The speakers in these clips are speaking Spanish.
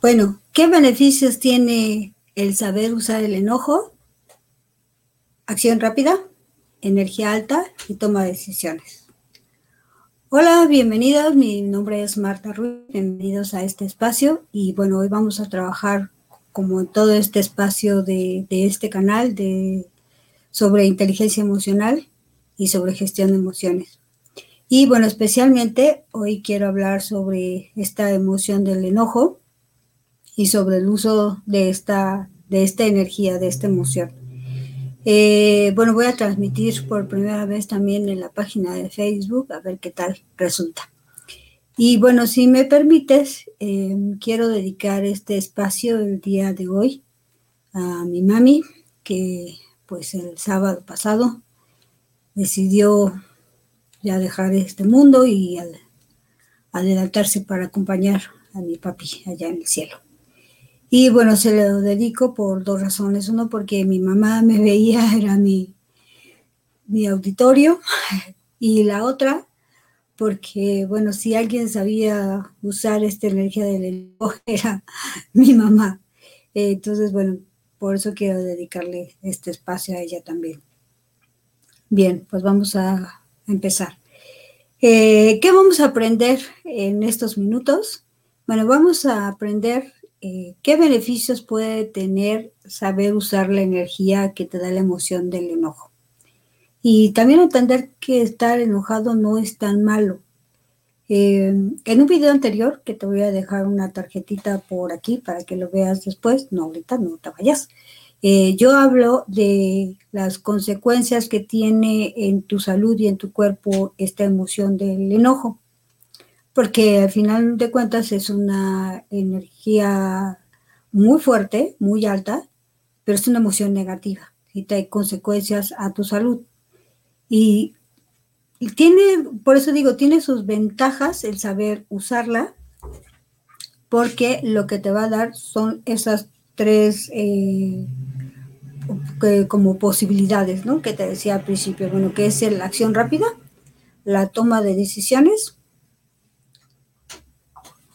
Bueno, ¿qué beneficios tiene el saber usar el enojo? Acción rápida, energía alta y toma de decisiones. Hola, bienvenidos. Mi nombre es Marta Ruiz. Bienvenidos a este espacio. Y bueno, hoy vamos a trabajar como en todo este espacio de, de este canal de, sobre inteligencia emocional y sobre gestión de emociones. Y bueno, especialmente hoy quiero hablar sobre esta emoción del enojo y sobre el uso de esta, de esta energía, de esta emoción. Eh, bueno, voy a transmitir por primera vez también en la página de Facebook, a ver qué tal resulta. Y bueno, si me permites, eh, quiero dedicar este espacio el día de hoy a mi mami, que pues el sábado pasado decidió ya dejar este mundo y adelantarse para acompañar a mi papi allá en el cielo. Y bueno, se lo dedico por dos razones. Uno, porque mi mamá me veía, era mi, mi auditorio. Y la otra, porque, bueno, si alguien sabía usar esta energía del lenguaje, era mi mamá. Entonces, bueno, por eso quiero dedicarle este espacio a ella también. Bien, pues vamos a empezar. Eh, ¿Qué vamos a aprender en estos minutos? Bueno, vamos a aprender eh, qué beneficios puede tener saber usar la energía que te da la emoción del enojo. Y también entender que estar enojado no es tan malo. Eh, en un video anterior, que te voy a dejar una tarjetita por aquí para que lo veas después, no ahorita, no te vayas. Eh, yo hablo de las consecuencias que tiene en tu salud y en tu cuerpo esta emoción del enojo, porque al final de cuentas es una energía muy fuerte, muy alta, pero es una emoción negativa y trae consecuencias a tu salud. Y, tiene, por eso digo, tiene sus ventajas el saber usarla, porque lo que te va a dar son esas tres eh, como posibilidades, ¿no? Que te decía al principio, bueno, que es la acción rápida, la toma de decisiones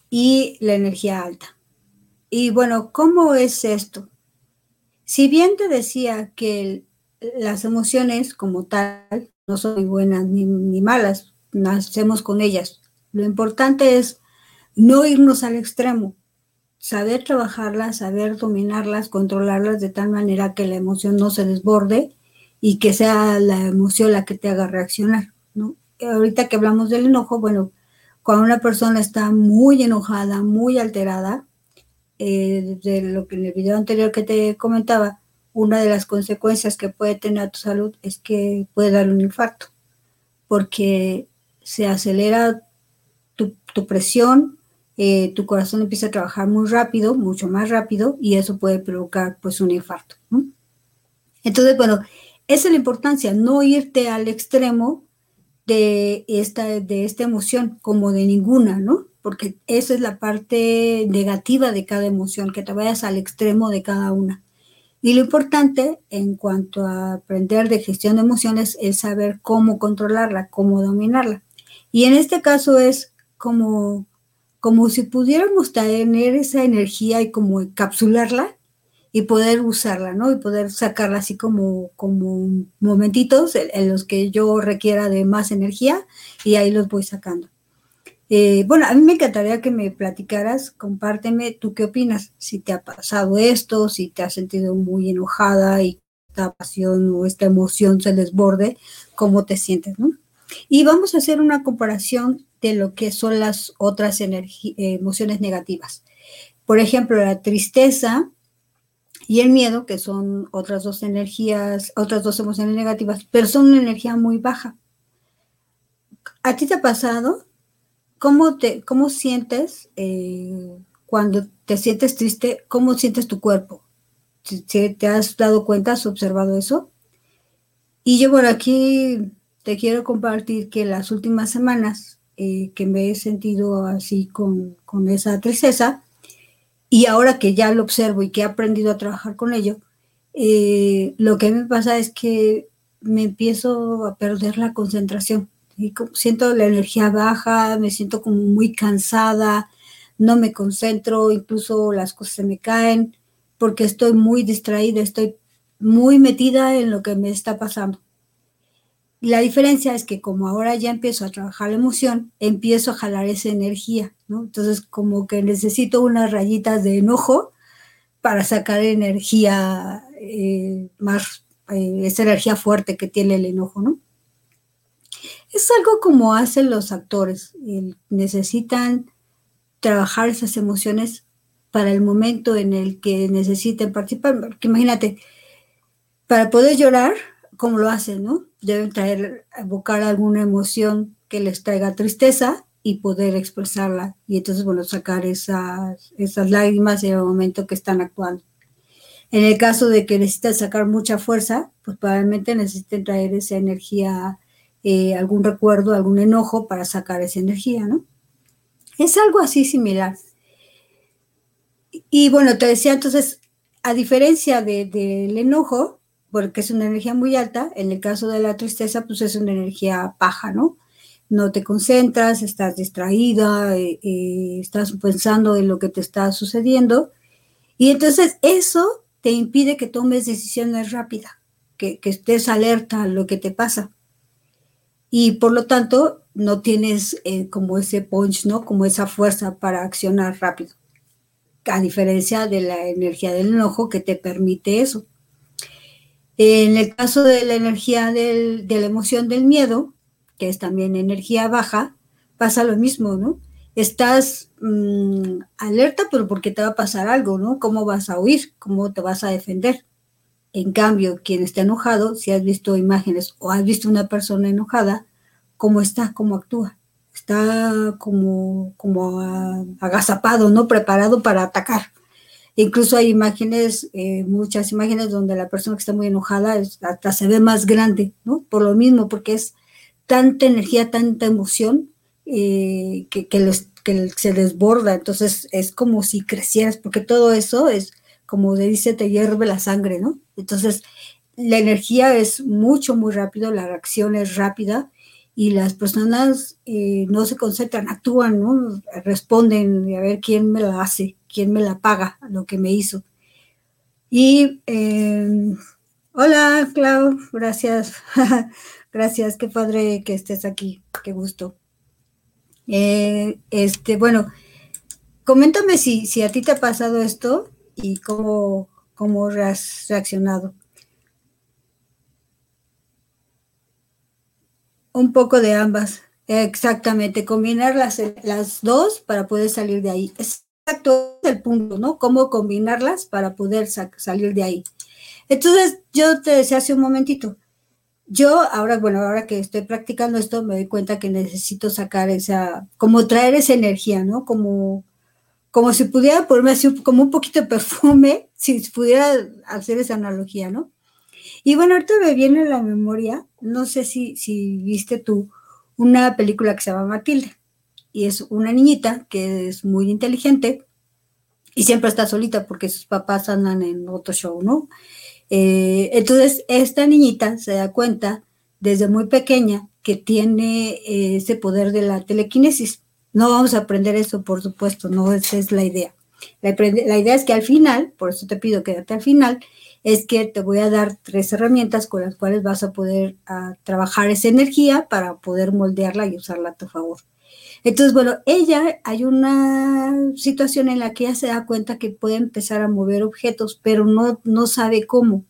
y la energía alta. Y bueno, ¿cómo es esto? Si bien te decía que las emociones como tal no son ni buenas ni, malas, nacemos con ellas. Lo importante es no irnos al extremo, saber trabajarlas, saber dominarlas, controlarlas de tal manera que la emoción no se desborde y que sea la emoción la que te haga reaccionar. Ahorita que hablamos del enojo, bueno, cuando una persona está muy enojada, muy alterada, eh, de lo que en el video anterior que te comentaba, una de las consecuencias que puede tener a tu salud es que puede dar un infarto, porque se acelera tu, presión, eh, tu corazón empieza a trabajar muy rápido, mucho más rápido, y eso puede provocar pues un infarto. Entonces, bueno, esa es la importancia, no irte al extremo de esta, de esta emoción como de ninguna, ¿no? Porque esa es la parte negativa de cada emoción, que te vayas al extremo de cada una. Y lo importante en cuanto a aprender de gestión de emociones es saber cómo controlarla, cómo dominarla. Y en este caso es como como si pudiéramos tener esa energía y como encapsularla y poder usarla, ¿no? Y poder sacarla así como, como momentitos en, los que yo requiera de más energía y ahí los voy sacando. Eh, bueno, a mí me encantaría que me platicaras, compárteme, ¿tú qué opinas? Si te ha pasado esto, si te has sentido muy enojada y esta pasión o esta emoción se desborde, ¿cómo te sientes, no? Y vamos a hacer una comparación de lo que son las otras emociones negativas. Por ejemplo, la tristeza y el miedo, que son otras dos energías, otras dos emociones negativas, pero son una energía muy baja. ¿A ti te ha pasado? ¿Cómo, te, cómo sientes eh, cuando te sientes triste? ¿Cómo sientes tu cuerpo? ¿Te has dado cuenta, has observado eso? Y yo por aquí te quiero compartir que las últimas semanas eh, que me he sentido así con, esa tristeza, y ahora que ya lo observo y que he aprendido a trabajar con ello, eh, lo que me pasa es que me empiezo a perder la concentración. Y siento la energía baja, me siento como muy cansada, no me concentro, incluso las cosas se me caen porque estoy muy distraída, estoy muy metida en lo que me está pasando. La diferencia es que como ahora ya empiezo a trabajar la emoción, empiezo a jalar esa energía, ¿no? Entonces como que necesito unas rayitas de enojo para sacar energía eh, más, eh, esa energía fuerte que tiene el enojo, ¿no? Es algo como hacen los actores, necesitan trabajar esas emociones para el momento en el que necesiten participar. Porque imagínate, para poder llorar, como lo hacen, ¿no? Deben traer, evocar alguna emoción que les traiga tristeza y poder expresarla. Y entonces, bueno, sacar esas, esas lágrimas en el momento que están actuando. En el caso de que necesiten sacar mucha fuerza, pues probablemente necesiten traer esa energía, eh, algún recuerdo, algún enojo para sacar esa energía, ¿no? Es algo así similar. Y bueno, te decía entonces, a diferencia del enojo, porque es una energía muy alta, en el caso de la tristeza, pues es una energía baja, ¿no? No te concentras, estás distraída, eh, eh, estás pensando en lo que te está sucediendo. Y entonces eso te impide que tomes decisiones rápidas, que, estés alerta a lo que te pasa. Y por lo tanto, no tienes eh, como ese punch, ¿no? Como esa fuerza para accionar rápido. A diferencia de la energía del enojo que te permite eso. En el caso de la energía de la emoción del miedo, que es también energía baja, pasa lo mismo, ¿no? estás mm, alerta, pero porque te va a pasar algo, ¿no? ¿Cómo vas a huir? ¿Cómo te vas a defender? En cambio, quien está enojado, si has visto imágenes o has visto una persona enojada, ¿cómo está? ¿Cómo actúa? Está como, como agazapado, ¿no? Preparado para atacar. Incluso hay imágenes, eh, muchas imágenes donde la persona que está muy enojada hasta se ve más grande, ¿no? Por lo mismo, porque es tanta energía, tanta emoción eh, que, que, se desborda, entonces es como si crecieras, porque todo eso es, como dice, te hierve la sangre, ¿no? Entonces, la energía es mucho, muy rápido, la reacción es rápida y las personas eh, no se concentran, actúan, ¿no? Responden a ver quién me la hace, quién me la paga, lo que me hizo. Y em, hola, Clau, gracias, gracias, qué padre que estés aquí, qué gusto. Eh, este, bueno, coméntame si, si a ti te ha pasado esto y cómo, cómo has reaccionado. Un poco de ambas, exactamente, combinar las, las dos para poder salir de ahí. Exacto, es el punto, ¿no? Cómo combinarlas para poder salir de ahí. Entonces, yo te decía hace un momentito, yo ahora, bueno, ahora que estoy practicando esto, me doy cuenta que necesito sacar esa, como traer esa energía, ¿no? Como, como si pudiera ponerme así como un poquito de perfume, si pudiera hacer esa analogía, ¿no? Y bueno, ahorita me viene a la memoria, no sé si, si viste tú, una película que se llama Matilde. Y es una niñita que es muy inteligente y siempre está solita porque sus papás andan en otro show, ¿no? Eh, entonces, esta niñita se da cuenta desde muy pequeña que tiene eh, ese poder de la telequinesis. No vamos a aprender eso, por supuesto, no esa es la idea. La, idea es que al final, por eso te pido quédate al final, es que te voy a dar tres herramientas con las cuales vas a poder ah, trabajar esa energía para poder moldearla y usarla a tu favor. Entonces, bueno, ella, hay una situación en la que ella se da cuenta que puede empezar a mover objetos, pero no, no sabe cómo.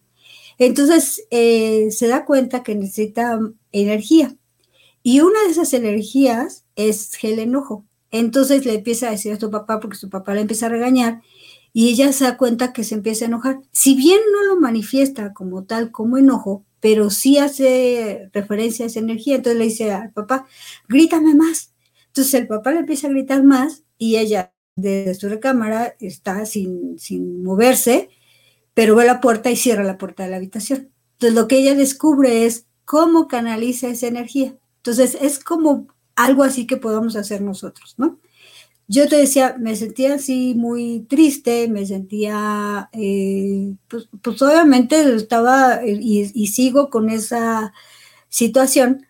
Entonces, eh, se da cuenta que necesita energía. Y una de esas energías es el enojo. Entonces le empieza a decir a su papá, porque su papá le empieza a regañar, y ella se da cuenta que se empieza a enojar. Si bien no lo manifiesta como tal, como enojo, pero sí hace referencia a esa energía, entonces le dice al papá, grítame más, entonces el papá le empieza a gritar más y ella desde su recámara está sin, sin moverse, pero ve la puerta y cierra la puerta de la habitación. Entonces lo que ella descubre es cómo canaliza esa energía. Entonces es como algo así que podamos hacer nosotros, ¿no? Yo te decía, me sentía así muy triste, me sentía, eh, pues, pues, obviamente estaba y, y sigo con esa situación,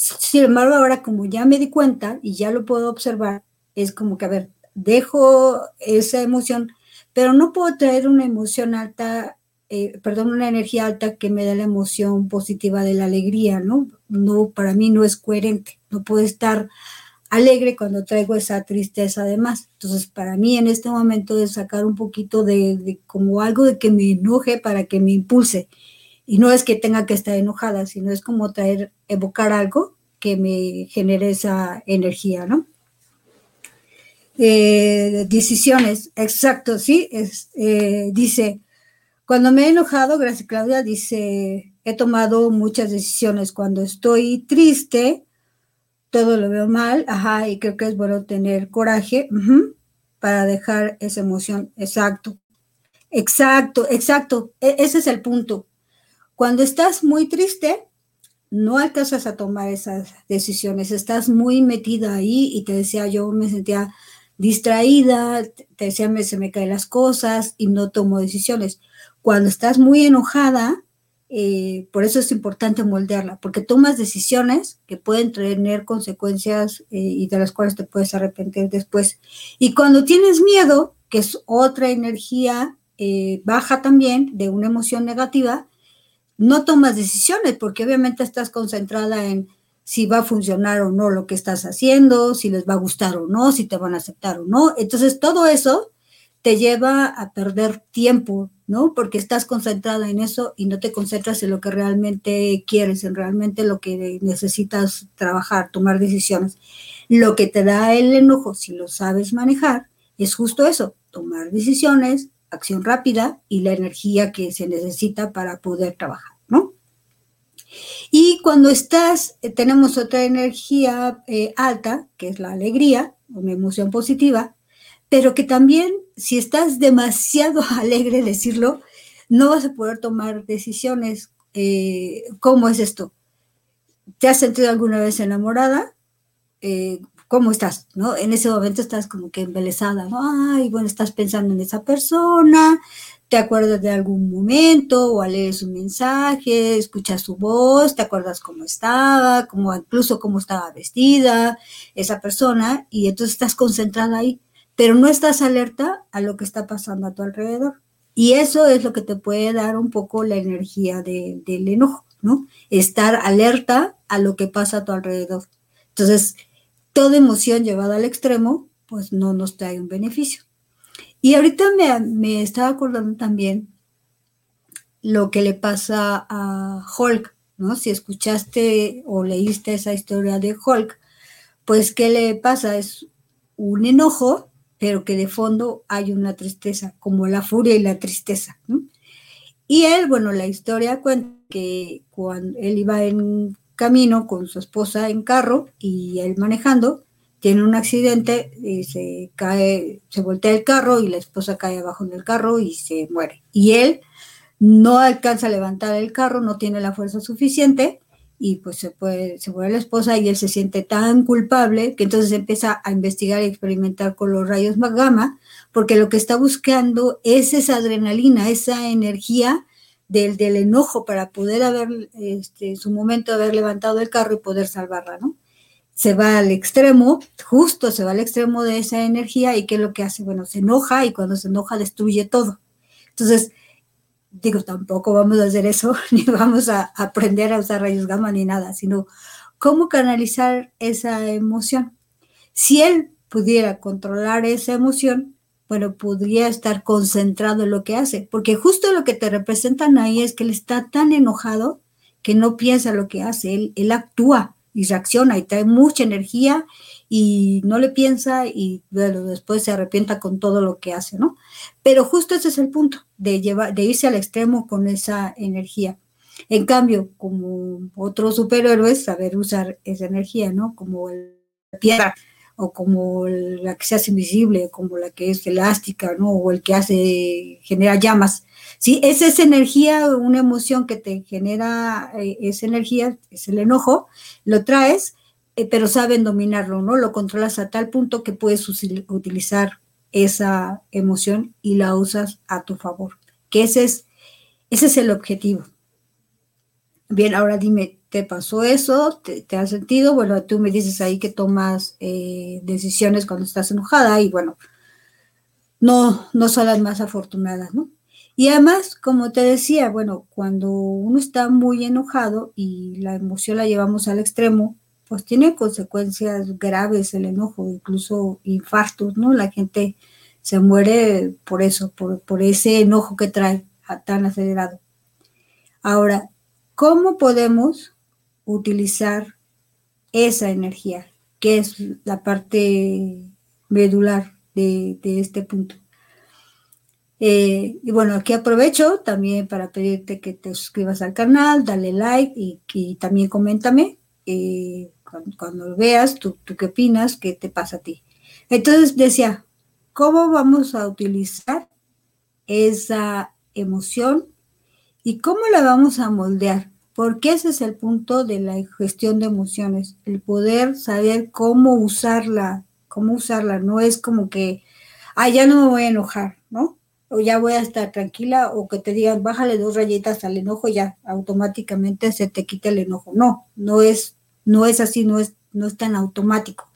sin embargo, ahora como ya me di cuenta y ya lo puedo observar, es como que, a ver, dejo esa emoción, pero no puedo traer una emoción alta, eh, perdón, una energía alta que me dé la emoción positiva de la alegría, ¿no? No, para mí no es coherente, no puedo estar alegre cuando traigo esa tristeza además. Entonces, para mí en este momento es sacar un poquito de, de, como algo de que me enoje para que me impulse. Y no es que tenga que estar enojada, sino es como traer, evocar algo que me genere esa energía, ¿no? Eh, decisiones, exacto, sí, es, eh, dice, cuando me he enojado, gracias Claudia, dice, he tomado muchas decisiones. Cuando estoy triste, todo lo veo mal, ajá, y creo que es bueno tener coraje para dejar esa emoción, exacto, exacto, exacto, e ese es el punto. Cuando estás muy triste, no alcanzas a tomar esas decisiones, estás muy metida ahí y te decía, yo me sentía distraída, te decía, me, se me caen las cosas y no tomo decisiones. Cuando estás muy enojada, eh, por eso es importante moldearla, porque tomas decisiones que pueden tener consecuencias eh, y de las cuales te puedes arrepentir después. Y cuando tienes miedo, que es otra energía eh, baja también de una emoción negativa, no tomas decisiones porque obviamente estás concentrada en si va a funcionar o no lo que estás haciendo, si les va a gustar o no, si te van a aceptar o no. Entonces todo eso te lleva a perder tiempo, ¿no? Porque estás concentrada en eso y no te concentras en lo que realmente quieres, en realmente lo que necesitas trabajar, tomar decisiones. Lo que te da el enojo, si lo sabes manejar, es justo eso, tomar decisiones, acción rápida y la energía que se necesita para poder trabajar, ¿no? Y cuando estás, eh, tenemos otra energía eh, alta, que es la alegría, una emoción positiva, pero que también, si estás demasiado alegre, decirlo, no vas a poder tomar decisiones. Eh, ¿Cómo es esto? ¿Te has sentido alguna vez enamorada? ¿cómo estás? ¿No? En ese momento estás como que embelesada. Ay, bueno, estás pensando en esa persona, te acuerdas de algún momento o leer un mensaje, escuchas su voz, te acuerdas cómo estaba, cómo, incluso cómo estaba vestida esa persona y entonces estás concentrada ahí, pero no estás alerta a lo que está pasando a tu alrededor. Y eso es lo que te puede dar un poco la energía de, del enojo, ¿no? Estar alerta a lo que pasa a tu alrededor. Entonces, toda emoción llevada al extremo, pues no nos trae un beneficio. Y ahorita me, estaba acordando también lo que le pasa a Hulk, ¿no? Si escuchaste o leíste esa historia de Hulk, pues ¿qué le pasa? Es un enojo, pero que de fondo hay una tristeza, como la furia y la tristeza. Y él, bueno, la historia cuenta que cuando él iba en camino con su esposa en carro y él manejando, tiene un accidente y se cae, se voltea el carro y la esposa cae abajo en el carro y se muere. Y él no alcanza a levantar el carro, no tiene la fuerza suficiente y pues se, puede, se muere la esposa y él se siente tan culpable que entonces empieza a investigar y experimentar con los rayos gamma porque lo que está buscando es esa adrenalina, esa energía del, del enojo para poder haber, este, en su momento, haber levantado el carro y poder salvarla, ¿no? Se va al extremo, justo se va al extremo de esa energía y ¿qué es lo que hace? Bueno, se enoja y cuando se enoja destruye todo. Entonces, digo, tampoco vamos a hacer eso, ni vamos a aprender a usar rayos gamma ni nada, sino cómo canalizar esa emoción. Si él pudiera controlar esa emoción, bueno, podría estar concentrado en lo que hace, porque justo lo que te representan ahí es que él está tan enojado que no piensa lo que hace, él, él actúa y reacciona y trae mucha energía y no le piensa y bueno, después se arrepienta con todo lo que hace, ¿no? Pero justo ese es el punto, de, llevar, de irse al extremo con esa energía. En cambio, como otros superhéroes, saber usar esa energía, ¿no? Como el piedra, o como la que se hace invisible, como la que es elástica, ¿no? O el que hace, genera llamas. Sí, es esa energía, una emoción que te genera eh, esa energía, es el enojo, lo traes, eh, pero saben dominarlo, ¿no? Lo controlas a tal punto que puedes utilizar esa emoción y la usas a tu favor. Que ese es, ese es el objetivo. Bien, ahora dime, te pasó eso, te, has sentido, bueno, tú me dices ahí que tomas eh, decisiones cuando estás enojada y bueno, no, no son las más afortunadas, ¿no? Y además, como te decía, bueno, cuando uno está muy enojado y la emoción la llevamos al extremo, pues tiene consecuencias graves el enojo, incluso infartos, ¿no? La gente se muere por eso, por, por ese enojo que trae tan acelerado. Ahora, ¿cómo podemos utilizar esa energía, que es la parte medular de, este punto? Eh, y bueno, aquí aprovecho también para pedirte que te suscribas al canal, dale like y, también coméntame eh, cuando, lo veas, tú, qué opinas, qué te pasa a ti. Entonces decía, ¿cómo vamos a utilizar esa emoción y cómo la vamos a moldear? Porque ese es el punto de la gestión de emociones, el poder saber cómo usarla, cómo usarla. No es como que, ah, ya no me voy a enojar, ¿no? o ya voy a estar tranquila, o que te digan, bájale dos rayitas al enojo, ya automáticamente se te quita el enojo. No, no es, no es así, no es, no es tan automático,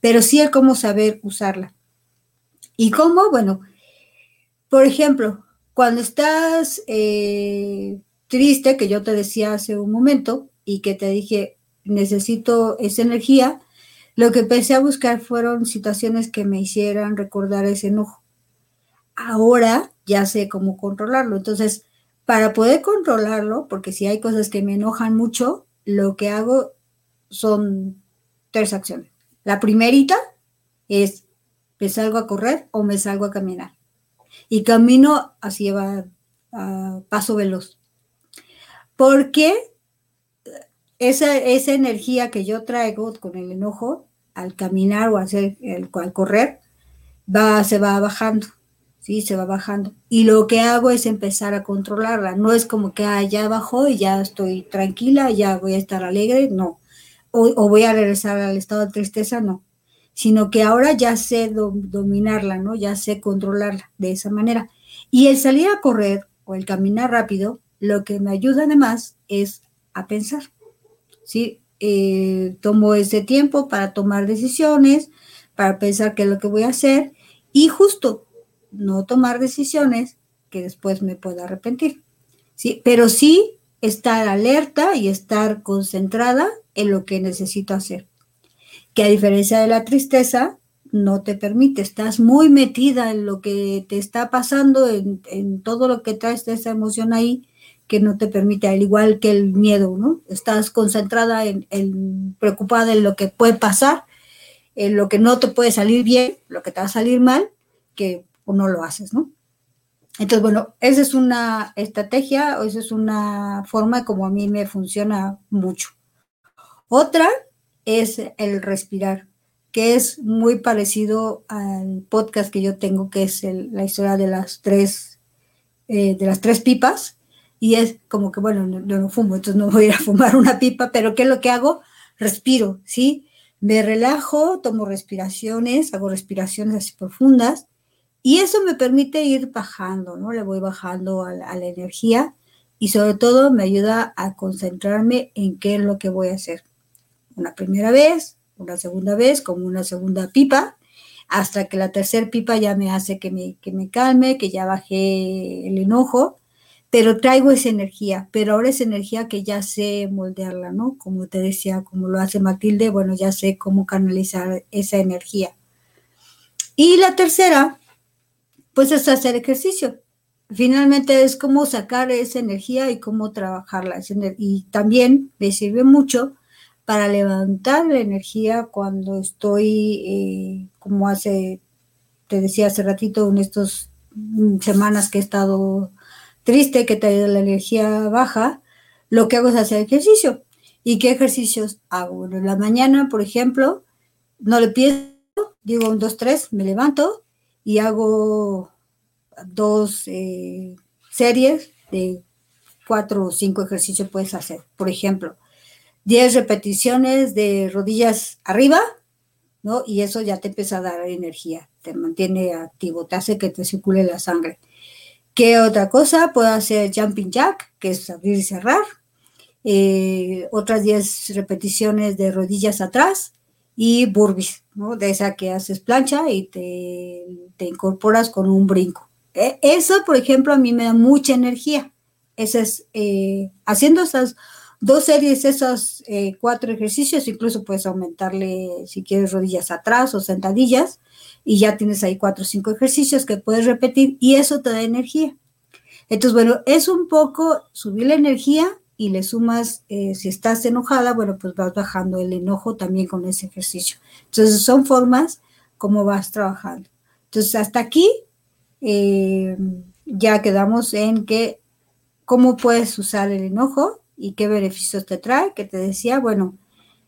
pero sí es cómo saber usarla. ¿Y cómo? Bueno, por ejemplo, cuando estás eh, triste, que yo te decía hace un momento, y que te dije, necesito esa energía, lo que empecé a buscar fueron situaciones que me hicieran recordar ese enojo ahora ya sé cómo controlarlo. Entonces, para poder controlarlo, porque si hay cosas que me enojan mucho, lo que hago son tres acciones. La primerita es, me salgo a correr o me salgo a caminar. Y camino así va a paso veloz. Porque esa, esa energía que yo traigo con el enojo, al caminar o hacer el, al correr, va, se va bajando. ¿sí? Se va bajando. Y lo que hago es empezar a controlarla. No es como que ah, ya bajó y ya estoy tranquila, ya voy a estar alegre, no. O, voy a regresar al estado de tristeza, no. Sino que ahora ya sé dominarla, ¿no? Ya sé controlarla de esa manera. Y el salir a correr o el caminar rápido, lo que me ayuda además es a pensar, ¿sí? Eh, tomo ese tiempo para tomar decisiones, para pensar qué es lo que voy a hacer y justo no tomar decisiones que después me pueda arrepentir. ¿sí? Pero sí estar alerta y estar concentrada en lo que necesito hacer. Que a diferencia de la tristeza, no te permite, estás muy metida en lo que te está pasando, en, todo lo que traes esa emoción ahí, que no te permite, al igual que el miedo, ¿no? Estás concentrada en, preocupada en lo que puede pasar, en lo que no te puede salir bien, lo que te va a salir mal, que no lo haces, ¿no? Entonces, bueno, esa es una estrategia o esa es una forma como a mí me funciona mucho. Otra es el respirar, que es muy parecido al podcast que yo tengo, que es la historia de las tres, eh, de las tres pipas. Y es como que, bueno, yo no, fumo, entonces no voy a ir a fumar una pipa, pero ¿qué es lo que hago? Respiro, ¿sí? Me relajo, tomo respiraciones, hago respiraciones así profundas y eso me permite ir bajando, ¿no? Le voy bajando a la, energía y sobre todo me ayuda a concentrarme en qué es lo que voy a hacer. Una primera vez, una segunda vez, como una segunda pipa, hasta que la tercera pipa ya me hace que me, que me calme, que ya bajé el enojo, pero traigo esa energía, pero ahora es energía que ya sé moldearla, ¿no? Como te decía, como lo hace Matilde, bueno, ya sé cómo canalizar esa energía. Y la tercera pues es hacer ejercicio. Finalmente es cómo sacar esa energía y cómo trabajarla. Y también me sirve mucho para levantar la energía cuando estoy, eh, como hace, te decía hace ratito, en estas semanas que he estado triste, que tenido la energía baja, lo que hago es hacer ejercicio. ¿Y qué ejercicios hago? En la mañana, por ejemplo, no le pido, digo un, dos, tres, me levanto, y hago dos eh, series de cuatro o cinco ejercicios puedes hacer. Por ejemplo, 10 repeticiones de rodillas arriba, ¿no? Y eso ya te empieza a dar energía, te mantiene activo, te hace que te circule la sangre. ¿Qué otra cosa? Puedo hacer jumping jack, que es abrir y cerrar. eh, otras 10 repeticiones de rodillas atrás y burpees, ¿no? De esa que haces plancha y te, te incorporas con un brinco. E, eso, por ejemplo, a mí me da mucha energía. Esa es, eh, haciendo esas dos series, esos eh, cuatro ejercicios, incluso puedes aumentarle si quieres rodillas atrás o sentadillas, y ya tienes ahí cuatro o cinco ejercicios que puedes repetir y eso te da energía. Entonces, bueno, es un poco subir la energía y le sumas, eh, si estás enojada, bueno, pues vas bajando el enojo también con ese ejercicio. Entonces, son formas como vas trabajando. Entonces, hasta aquí eh, ya quedamos en que cómo puedes usar el enojo y qué beneficios te trae, que te decía, bueno,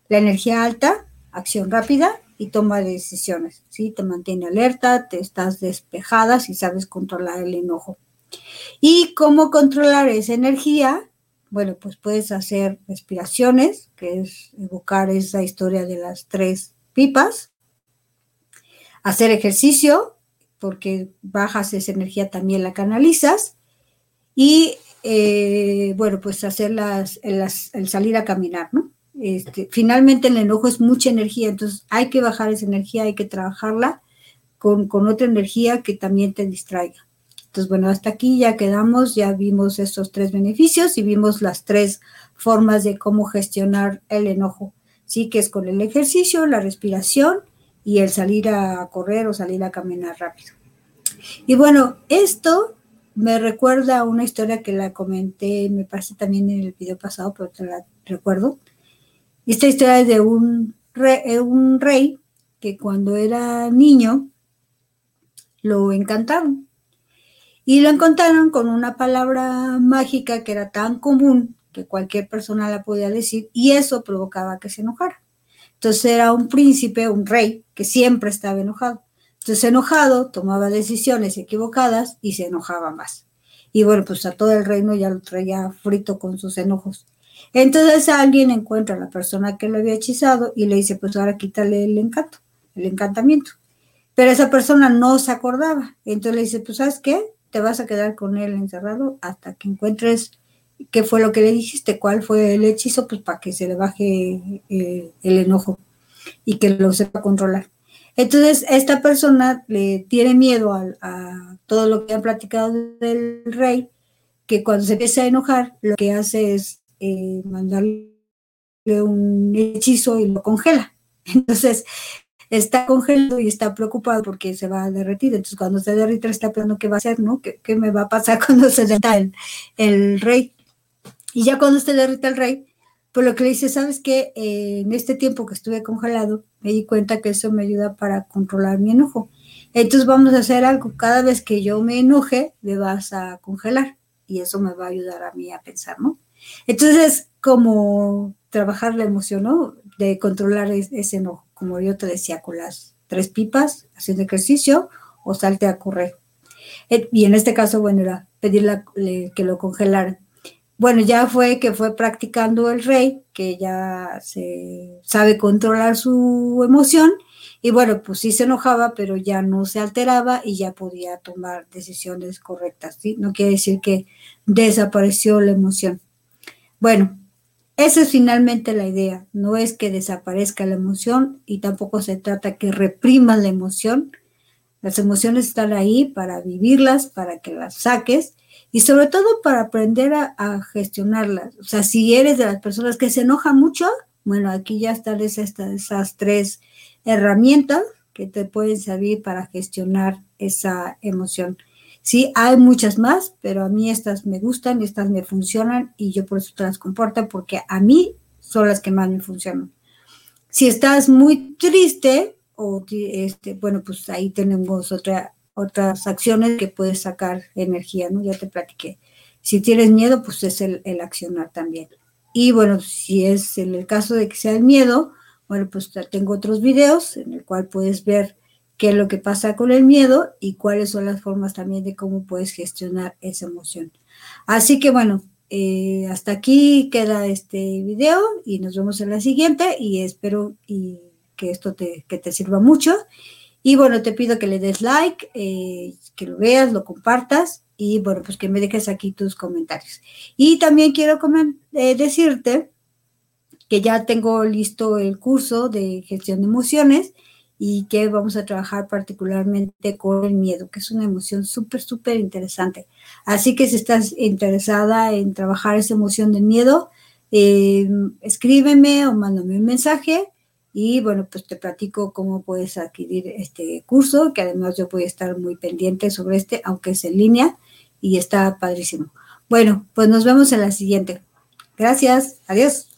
la energía alta, acción rápida y toma de decisiones, ¿sí? Te mantiene alerta, te estás despejada si sabes controlar el enojo. ¿Y cómo controlar esa energía? Bueno, pues puedes hacer respiraciones, que es evocar esa historia de las tres pipas. Hacer ejercicio, porque bajas esa energía también la canalizas. Y eh, bueno, pues hacer las, el salir a caminar, ¿no? Este, finalmente el enojo es mucha energía, entonces hay que bajar esa energía, hay que trabajarla con, con otra energía que también te distraiga. Entonces, bueno, hasta aquí ya quedamos, ya vimos estos tres beneficios y vimos las tres formas de cómo gestionar el enojo. Sí, que es con el ejercicio, la respiración y el salir a correr o salir a caminar rápido. Y bueno, esto me recuerda a una historia que la comenté, me parece también en el video pasado, pero te la recuerdo. Esta historia es de un rey, un rey que cuando era niño lo encantaron y lo encontraron con una palabra mágica que era tan común que cualquier persona la podía decir y eso provocaba que se enojara. Entonces era un príncipe, un rey, que siempre estaba enojado. Entonces enojado tomaba decisiones equivocadas y se enojaba más. Y bueno, pues a todo el reino ya lo traía frito con sus enojos. Entonces alguien encuentra a la persona que lo había hechizado y le dice, pues ahora quítale el encanto, el encantamiento. Pero esa persona no se acordaba. Entonces le dice, pues ¿sabes qué? te vas a quedar con él encerrado hasta que encuentres qué fue lo que le dijiste, cuál fue el hechizo, pues para que se le baje eh, el enojo y que lo sepa controlar. Entonces, esta persona le tiene miedo a, todo lo que han platicado del rey, que cuando se empieza a enojar, lo que hace es eh, mandarle un hechizo y lo congela. Entonces, está congelado y está preocupado porque se va a derretir. Entonces, cuando se derrita, está pensando qué va a hacer, ¿no? ¿Qué, me va a pasar cuando se derrita el, rey? Y ya cuando se derrita el rey, pues lo que le dice, ¿sabes qué? Eh, en este tiempo que estuve congelado, me di cuenta que eso me ayuda para controlar mi enojo. Entonces vamos a hacer algo. Cada vez que yo me enoje, me vas a congelar. Y eso me va a ayudar a mí a pensar, ¿no? Entonces, como trabajar la emoción, ¿no? De controlar ese enojo como yo te decía, con las tres pipas, haciendo ejercicio o salte a correr. Y en este caso, bueno, era pedirle que lo congelaran. Bueno, ya fue que fue practicando el rey, que ya se sabe controlar su emoción, y bueno, pues sí se enojaba, pero ya no se alteraba y ya podía tomar decisiones correctas, ¿sí? No quiere decir que desapareció la emoción. Bueno, esa es finalmente la idea, no es que desaparezca la emoción y tampoco se trata que reprimas la emoción. Las emociones están ahí para vivirlas, para que las saques y sobre todo para aprender a, gestionarlas. O sea, si eres de las personas que se enojan mucho, bueno, aquí ya están esas, esas tres herramientas que te pueden servir para gestionar esa emoción. Sí, hay muchas más, pero a mí estas me gustan, estas me funcionan y yo por eso te las comporto porque a mí son las que más me funcionan. Si estás muy triste, o este, bueno, pues ahí tenemos otra, otras acciones que puedes sacar energía, ¿no? Ya te platiqué. Si tienes miedo, pues es el accionar también. Y bueno, si es en el caso de que sea el miedo, bueno, pues tengo otros videos en el cual puedes ver qué es lo que pasa con el miedo y cuáles son las formas también de cómo puedes gestionar esa emoción. Así que bueno, eh, hasta aquí queda este video y nos vemos en la siguiente y espero y que esto te, que te sirva mucho. Y bueno, te pido que le des like, eh, que lo veas, lo compartas y bueno, pues que me dejes aquí tus comentarios. Y también quiero eh, decirte que ya tengo listo el curso de gestión de emociones y que vamos a trabajar particularmente con el miedo, que es una emoción súper, súper interesante. Así que si estás interesada en trabajar esa emoción del miedo, eh, escríbeme o mándame un mensaje y bueno, pues te platico cómo puedes adquirir este curso, que además yo voy a estar muy pendiente sobre este, aunque es en línea y está padrísimo. Bueno, pues nos vemos en la siguiente. Gracias, adiós.